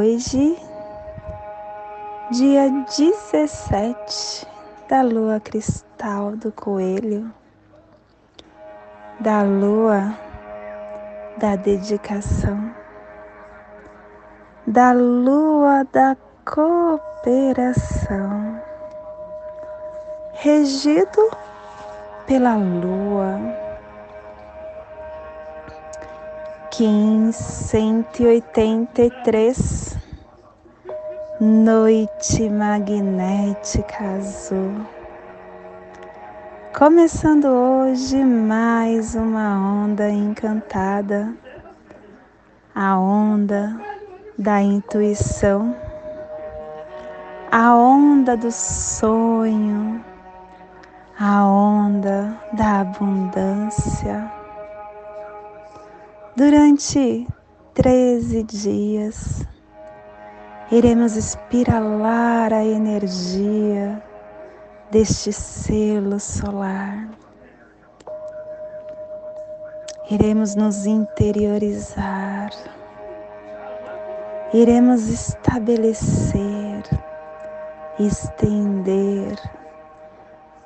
Hoje, dia 17 da lua cristal do coelho, da lua da dedicação, da lua da cooperação, regido pela lua. Kim 183 Noite Magnética Azul. Começando hoje mais uma onda encantada, a onda da intuição, a onda do sonho, a onda da abundância. Durante 13 dias, iremos espiralar a energia deste selo solar. Iremos nos interiorizar, iremos estabelecer, estender,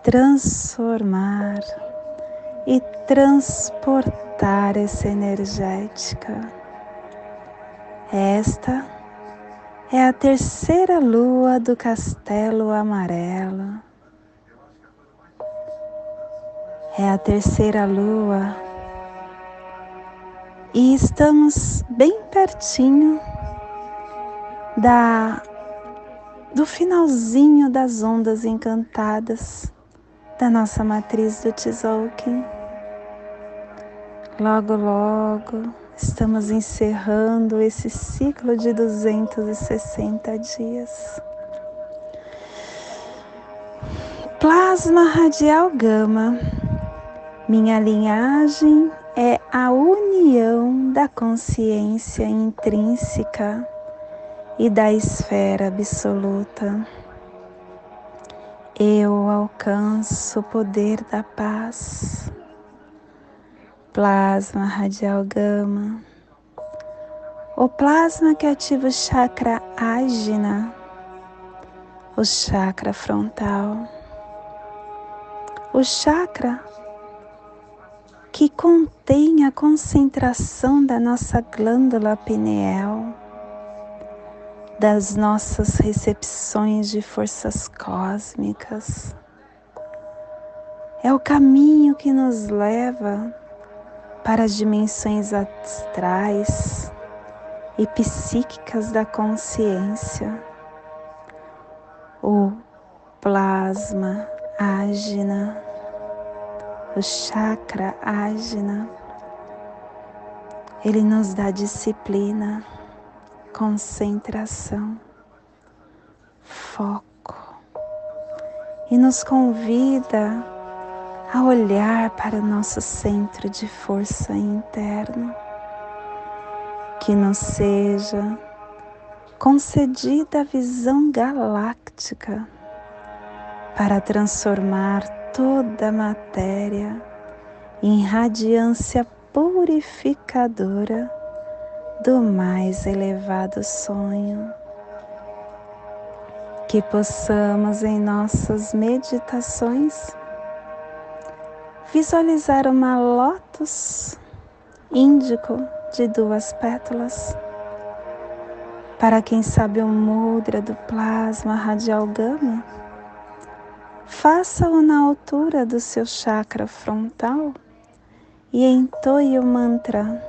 transformar e transportar essa energética. Esta é a terceira lua do castelo amarelo. É a terceira lua e estamos bem pertinho da do finalzinho das ondas encantadas da nossa matriz do Tzolk'in. Logo, logo estamos encerrando esse ciclo de 260 dias. Plasma radial gama. Minha linhagem é a união da consciência intrínseca e da esfera absoluta eu alcanço o poder da paz. Plasma radial gama. O plasma que ativa o chakra ágina, o chakra frontal, o chakra que contém a concentração da nossa glândula pineal das nossas recepções de forças cósmicas. É o caminho que nos leva para as dimensões astrais e psíquicas da consciência. O plasma ágina, o chakra ágina, ele nos dá disciplina concentração, foco e nos convida a olhar para o nosso centro de força interno, que nos seja concedida a visão galáctica para transformar toda a matéria em radiância purificadora do mais elevado sonho. Que possamos em nossas meditações visualizar uma lótus índico de duas pétalas. Para quem sabe o mudra do plasma radial gama, faça-o na altura do seu chakra frontal e entoie o mantra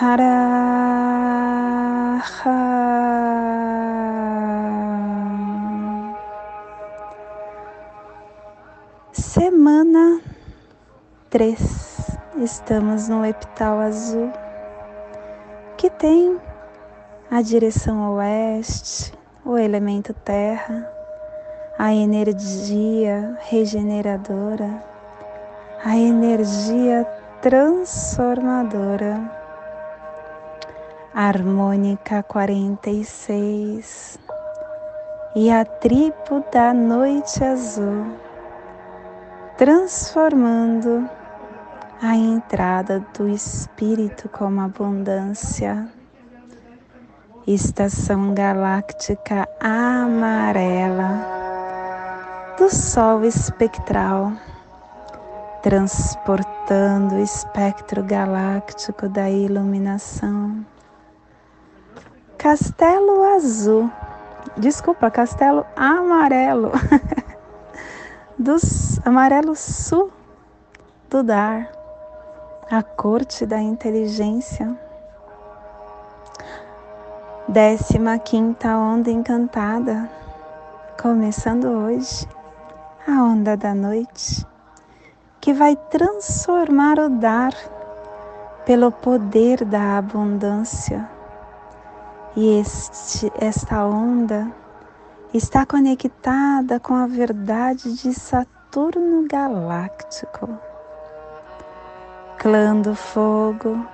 Hara 3. Estamos no epital azul que tem a direção oeste, o elemento terra, a energia regeneradora, a energia transformadora. Harmônica 46 e a tribo da noite azul, transformando a entrada do Espírito como abundância. Estação galáctica amarela do Sol espectral, transportando o espectro galáctico da iluminação. Castelo Azul, desculpa, Castelo Amarelo, dos Amarelo Sul do Dar a corte da inteligência. Décima quinta onda encantada, começando hoje, a onda da noite, que vai transformar o dar pelo poder da abundância. E este, esta onda está conectada com a verdade de Saturno galáctico clã do fogo,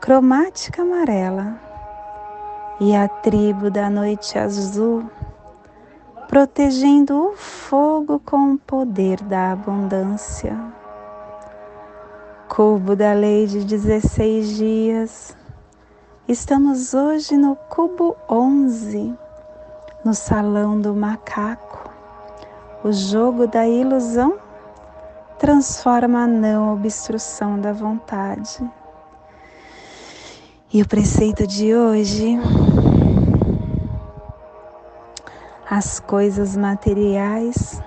cromática amarela e a tribo da noite azul, protegendo o fogo com o poder da abundância. Cubo da lei de 16 dias. Estamos hoje no cubo 11, no salão do macaco, o jogo da ilusão transforma a não obstrução da vontade. E o preceito de hoje, as coisas materiais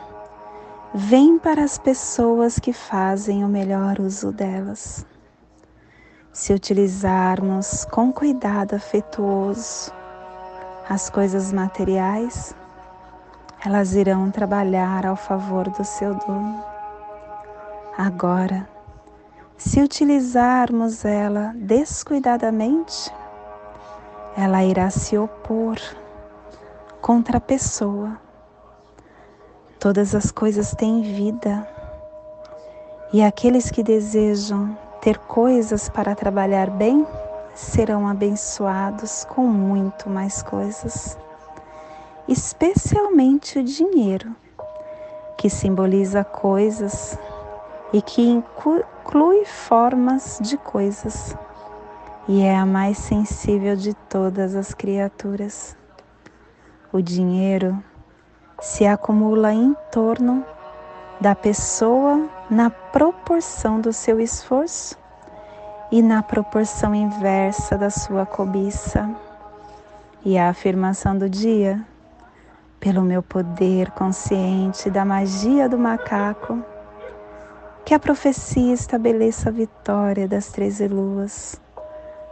vêm para as pessoas que fazem o melhor uso delas. Se utilizarmos com cuidado afetuoso as coisas materiais, elas irão trabalhar ao favor do seu dono. Agora, se utilizarmos ela descuidadamente, ela irá se opor contra a pessoa. Todas as coisas têm vida e aqueles que desejam ter coisas para trabalhar bem serão abençoados com muito mais coisas, especialmente o dinheiro, que simboliza coisas e que inclui formas de coisas e é a mais sensível de todas as criaturas. O dinheiro se acumula em torno da pessoa na proporção do seu esforço e na proporção inversa da sua cobiça. E a afirmação do dia, pelo meu poder consciente da magia do macaco, que a profecia estabeleça a vitória das treze luas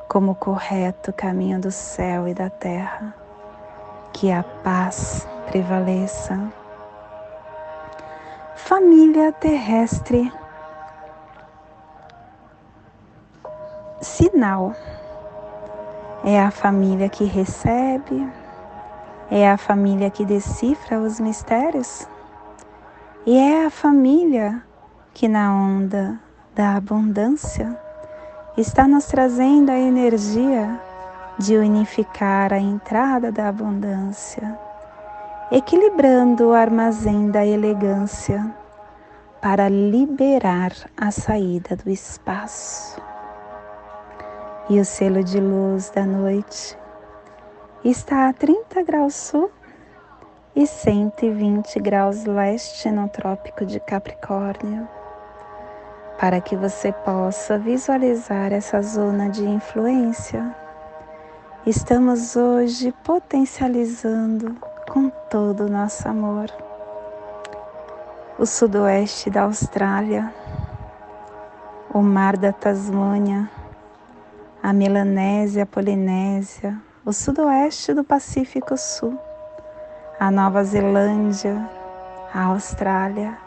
como o correto caminho do céu e da terra. Que a paz prevaleça. Família terrestre. Sinal. É a família que recebe, é a família que decifra os mistérios, e é a família que na onda da abundância está nos trazendo a energia de unificar a entrada da abundância, equilibrando o armazém da elegância para liberar a saída do espaço. E o selo de luz da noite está a 30 graus sul e 120 graus leste no Trópico de Capricórnio para que você possa visualizar essa zona de influência. Estamos hoje potencializando com todo o nosso amor o sudoeste da Austrália, o mar da Tasmânia, a Melanésia, a Polinésia, o sudoeste do Pacífico Sul, a Nova Zelândia, a Austrália,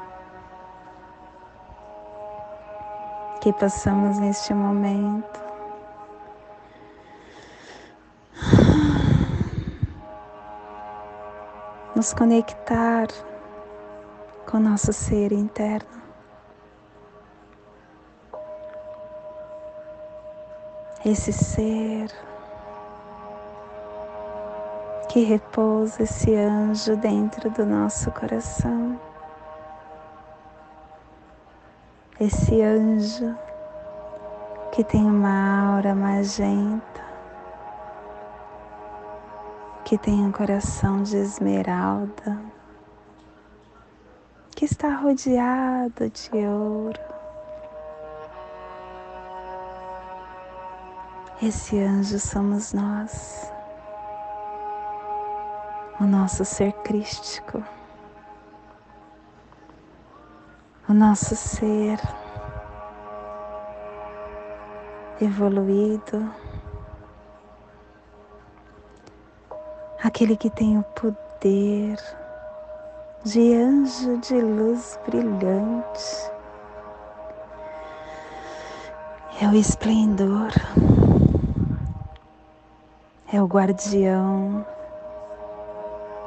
que passamos neste momento. Nos conectar com nosso ser interno. Esse ser que repousa esse anjo dentro do nosso coração. Esse anjo que tem uma aura magenta, que tem um coração de esmeralda, que está rodeado de ouro. Esse anjo somos nós o nosso ser crístico, o nosso ser evoluído, aquele que tem o poder de anjo de luz brilhante. É o esplendor, é o guardião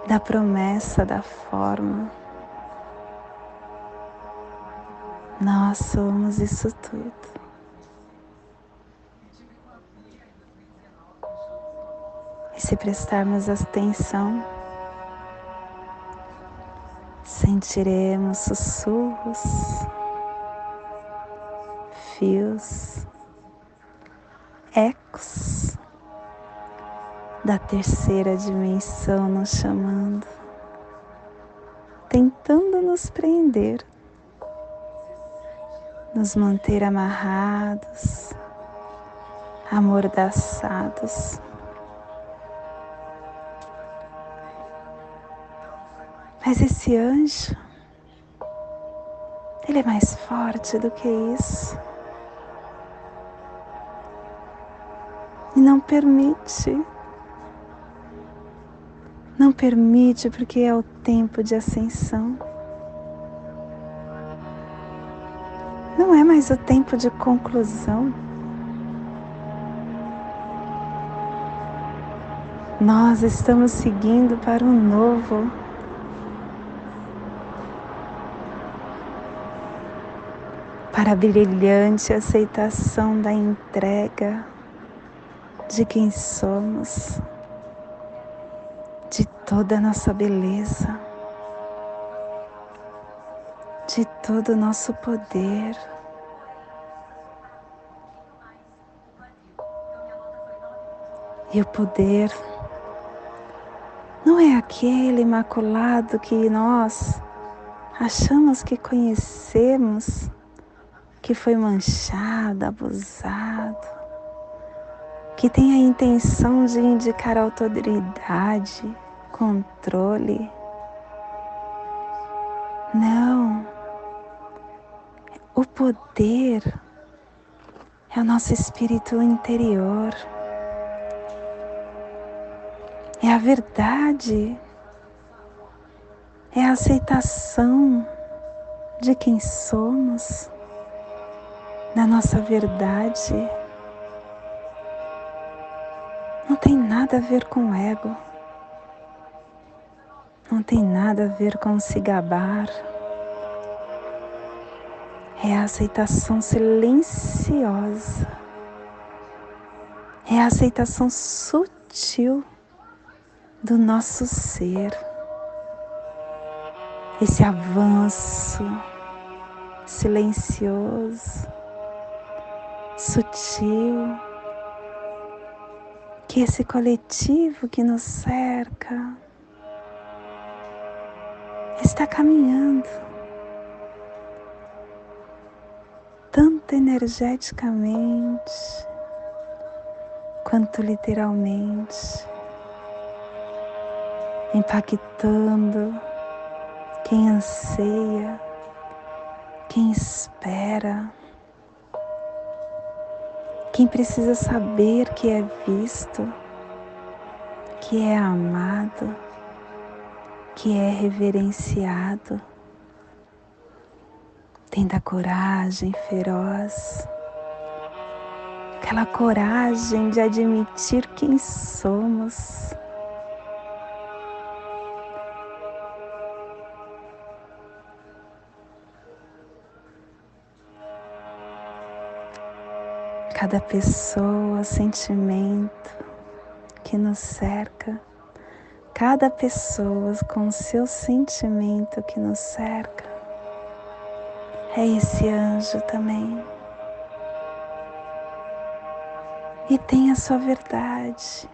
da promessa da forma. Nós somos isso tudo. E se prestarmos atenção, sentiremos sussurros, fios, ecos da terceira dimensão nos chamando, tentando nos prender, nos manter amarrados, amordaçados. Mas esse anjo, ele é mais forte do que isso. E não permite não permite porque é o tempo de ascensão. Não é mais o tempo de conclusão. Nós estamos seguindo para o novo. Para a brilhante aceitação da entrega de quem somos de toda a nossa beleza, de todo o nosso poder. E o poder não é aquele imaculado que nós achamos que conhecemos, que foi manchado, abusado, que tem a intenção de indicar autoridade, controle. Não. O poder é o nosso espírito interior. É a verdade. É a aceitação de quem somos, da nossa verdade. Não tem nada a ver com ego não tem nada a ver com se gabar. É a aceitação silenciosa. É a aceitação sutil do nosso ser. Esse avanço silencioso, sutil, que esse coletivo que nos cerca está caminhando, tanto energeticamente quanto literalmente, impactando quem anseia, quem espera, quem precisa saber que é visto, que é amado que é reverenciado, tem da coragem feroz, aquela coragem de admitir quem somos. Cada pessoa, sentimento que nos cerca, cada pessoa com o seu sentimento que nos cerca. É esse anjo também. E tem a sua verdade.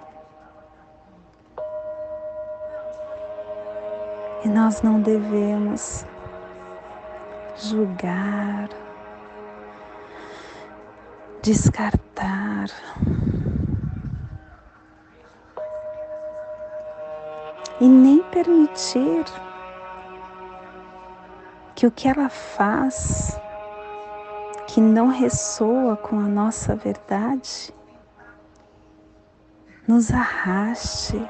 E nós não devemos julgar, descartar. E nem permitir que o que ela faz, que não ressoa com a nossa verdade, nos arraste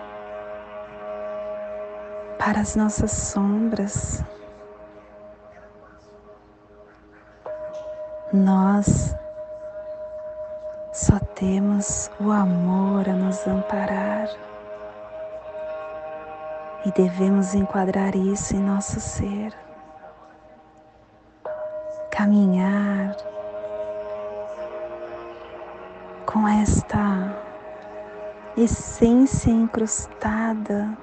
para as nossas sombras. Nós só temos o amor a nos amparar e devemos enquadrar isso em nosso ser. Caminhar com esta essência incrustada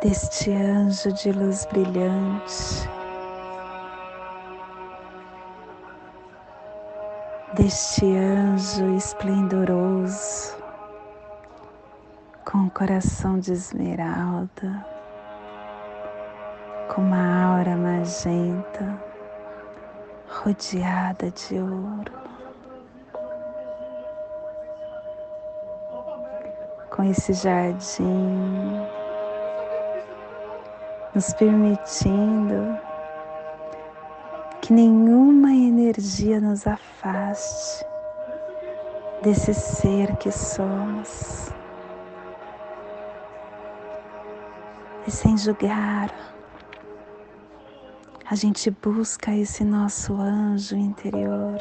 deste anjo de luz brilhante, deste anjo esplendoroso, com coração de esmeralda, com uma aura magenta, rodeada de ouro. Com esse jardim nos permitindo que nenhuma energia nos afaste desse ser que somos. E sem julgar, a gente busca esse nosso anjo interior.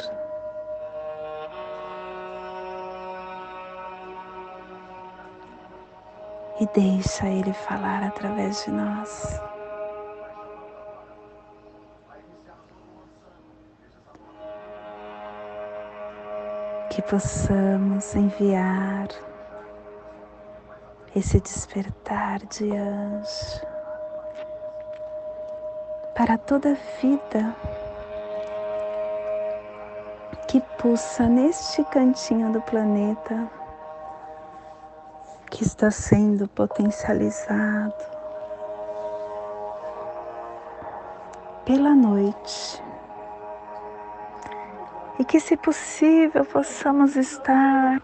e deixa Ele falar através de nós. Que possamos enviar esse despertar de anjo para toda vida que pulsa neste cantinho do planeta que está sendo potencializado pela noite. E que, se possível, possamos estar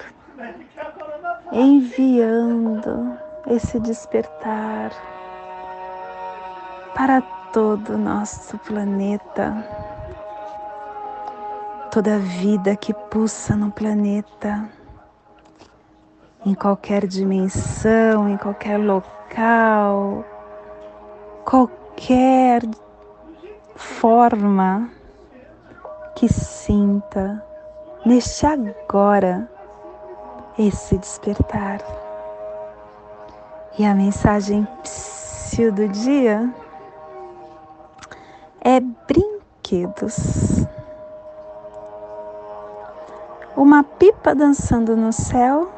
enviando esse despertar para todo o nosso planeta, toda vida que pulsa no planeta. Em qualquer dimensão, em qualquer local, qualquer forma que sinta neste agora esse despertar. E a mensagem do dia é brinquedos. Uma pipa dançando no céu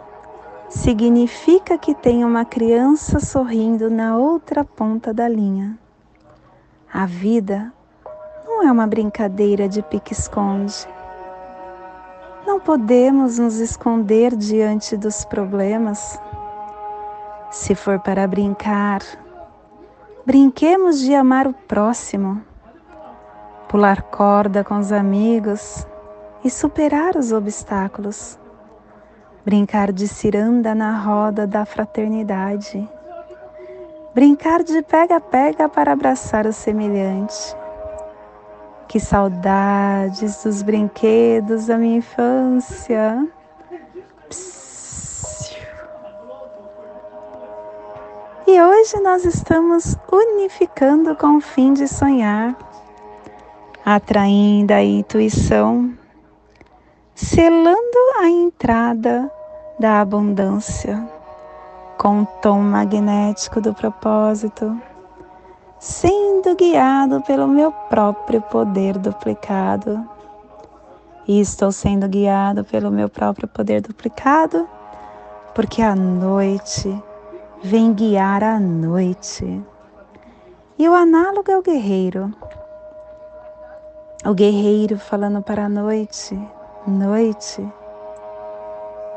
significa que tem uma criança sorrindo na outra ponta da linha. A vida não é uma brincadeira de pique-esconde. Não podemos nos esconder diante dos problemas. Se for para brincar, brinquemos de amar o próximo, pular corda com os amigos e superar os obstáculos brincar de ciranda na roda da fraternidade, brincar de pega-pega para abraçar o semelhante. Que saudades dos brinquedos da minha infância. E hoje nós estamos unificando com o fim de sonhar, atraindo a intuição, selando a entrada da abundância com o tom magnético do propósito, sendo guiado pelo meu próprio poder duplicado. E estou sendo guiado pelo meu próprio poder duplicado, porque a noite vem guiar a noite. E o análogo é o guerreiro. O guerreiro falando para a noite, noite,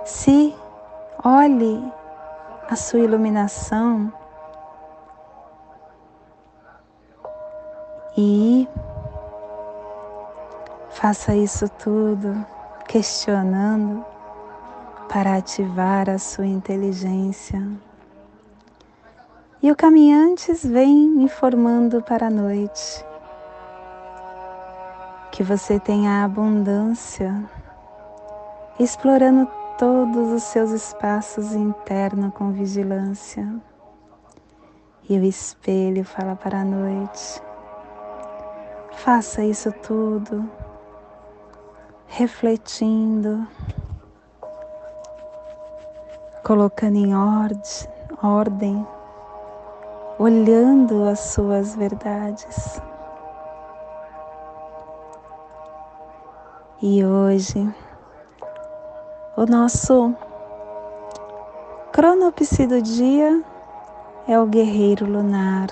se olhe a sua iluminação e faça isso tudo questionando para ativar a sua inteligência. E o caminhantes vem informando para a noite que você tenha abundância, explorando todos os seus espaços internos com vigilância. E o espelho fala para a noite. Faça isso tudo, refletindo, colocando em ordem, ordem olhando as suas verdades. E hoje, o nosso cronopsi do dia é o guerreiro lunar,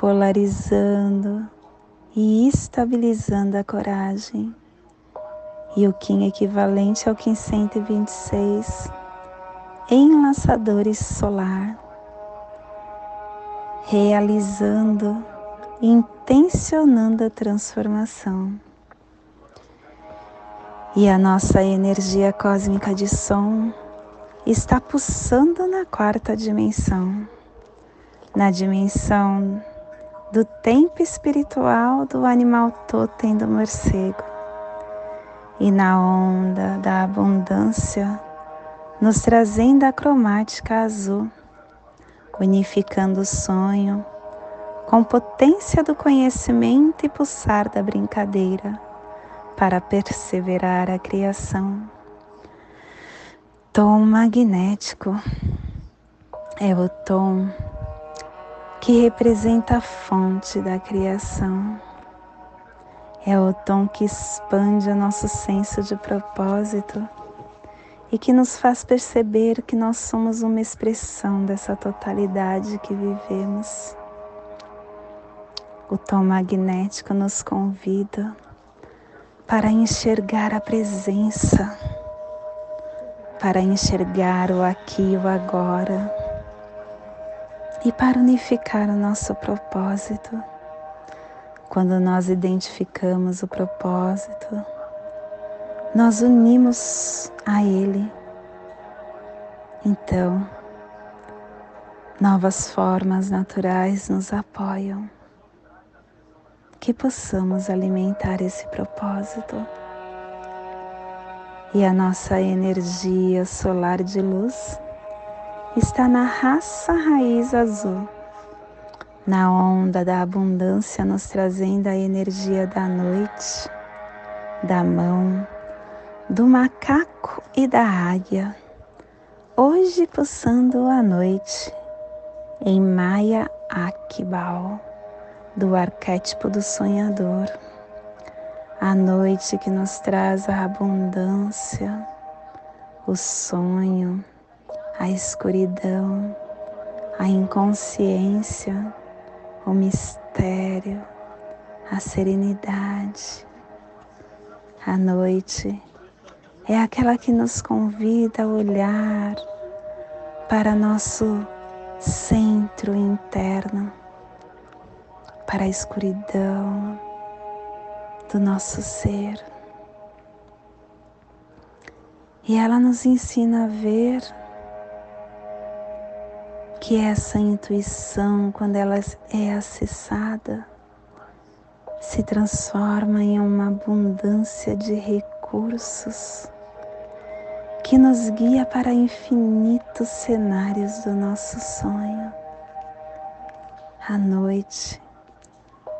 polarizando e estabilizando a coragem. E o Kim equivalente ao Kim 126, enlaçadores solar realizando intencionando a transformação. E a nossa energia cósmica de som está pulsando na quarta dimensão, na dimensão do tempo espiritual do animal totem do morcego. E na onda da abundância, nos trazendo a cromática azul unificando o sonho com potência do conhecimento e pulsar da brincadeira para perseverar a criação. Tom magnético é o tom que representa a fonte da criação. É o tom que expande o nosso senso de propósito e que nos faz perceber que nós somos uma expressão dessa totalidade que vivemos. O tom magnético nos convida para enxergar a presença, para enxergar o aqui e o agora e para unificar o nosso propósito. Quando nós identificamos o propósito, nós unimos a Ele. Então, novas formas naturais nos apoiam, que possamos alimentar esse propósito. E a nossa energia solar de luz está na raça raiz azul, na onda da abundância, nos trazendo a energia da noite, da mão, do macaco e da águia, hoje pulsando a noite em Maya Akibal, do arquétipo do sonhador, a noite que nos traz a abundância, o sonho, a escuridão, a inconsciência, o mistério, a serenidade, a noite é aquela que nos convida a olhar para nosso centro interno, para a escuridão do nosso ser. E ela nos ensina a ver que essa intuição, quando ela é acessada, se transforma em uma abundância de recursos que nos guia para infinitos cenários do nosso sonho. A noite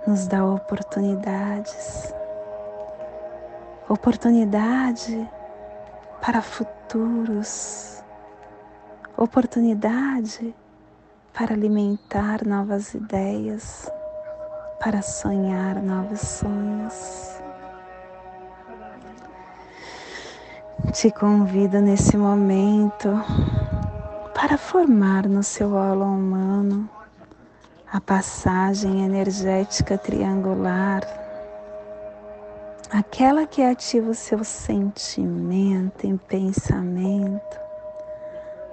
nos dá oportunidades, oportunidade para futuros, oportunidade para alimentar novas ideias, para sonhar novos sonhos. Te convido nesse momento para formar no seu aula humano a passagem energética triangular, aquela que ativa o seu sentimento e pensamento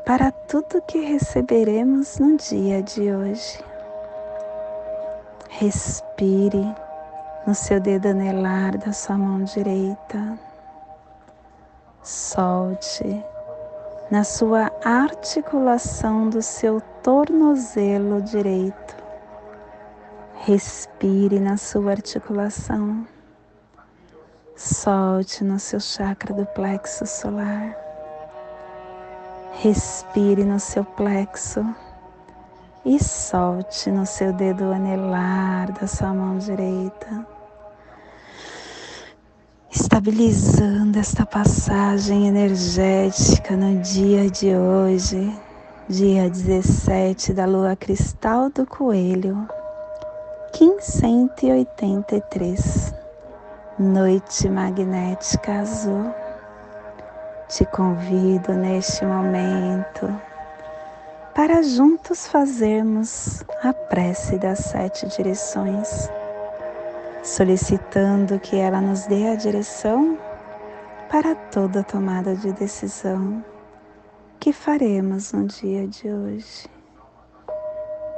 para tudo que receberemos no dia de hoje. Respire no seu dedo anelar da sua mão direita. Solte na sua articulação do seu tornozelo direito. Respire na sua articulação. Solte no seu chakra do plexo solar. Respire no seu plexo e solte no seu dedo anelar da sua mão direita, estabilizando esta passagem energética no dia de hoje, dia 17 da lua cristal do coelho, 1583, noite magnética azul te convido neste momento para juntos fazermos a prece das sete direções, solicitando que ela nos dê a direção para toda tomada de decisão que faremos no dia de hoje.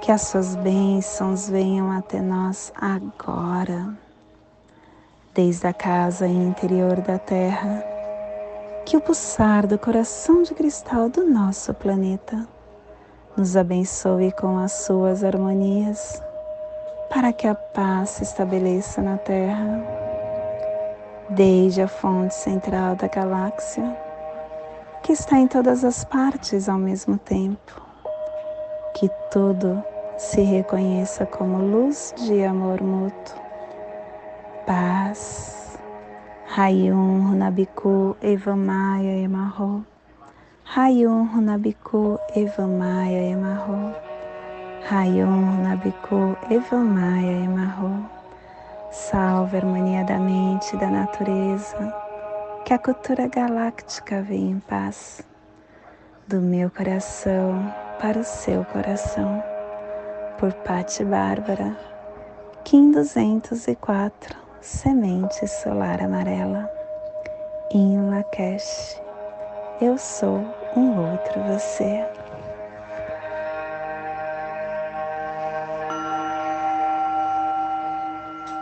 que as suas bênçãos venham até nós agora desde a casa interior da Terra, que o pulsar do coração de cristal do nosso planeta nos abençoe com as suas harmonias, para que a paz se estabeleça na Terra, desde a fonte central da galáxia, que está em todas as partes ao mesmo tempo, que tudo se reconheça como luz de amor mútuo paz. Rayum Runabiku Evamaya Emarro. Rayum Runabiku Evamaya Emarro. Rayum Runabiku Evamaya Emarro. Salve a harmonia da mente e da natureza. Que a cultura galáctica venha em paz. Do meu coração para o seu coração. Por Patti Bárbara. Kim 204 semente solar amarela. Em Lakesh, eu sou um outro você.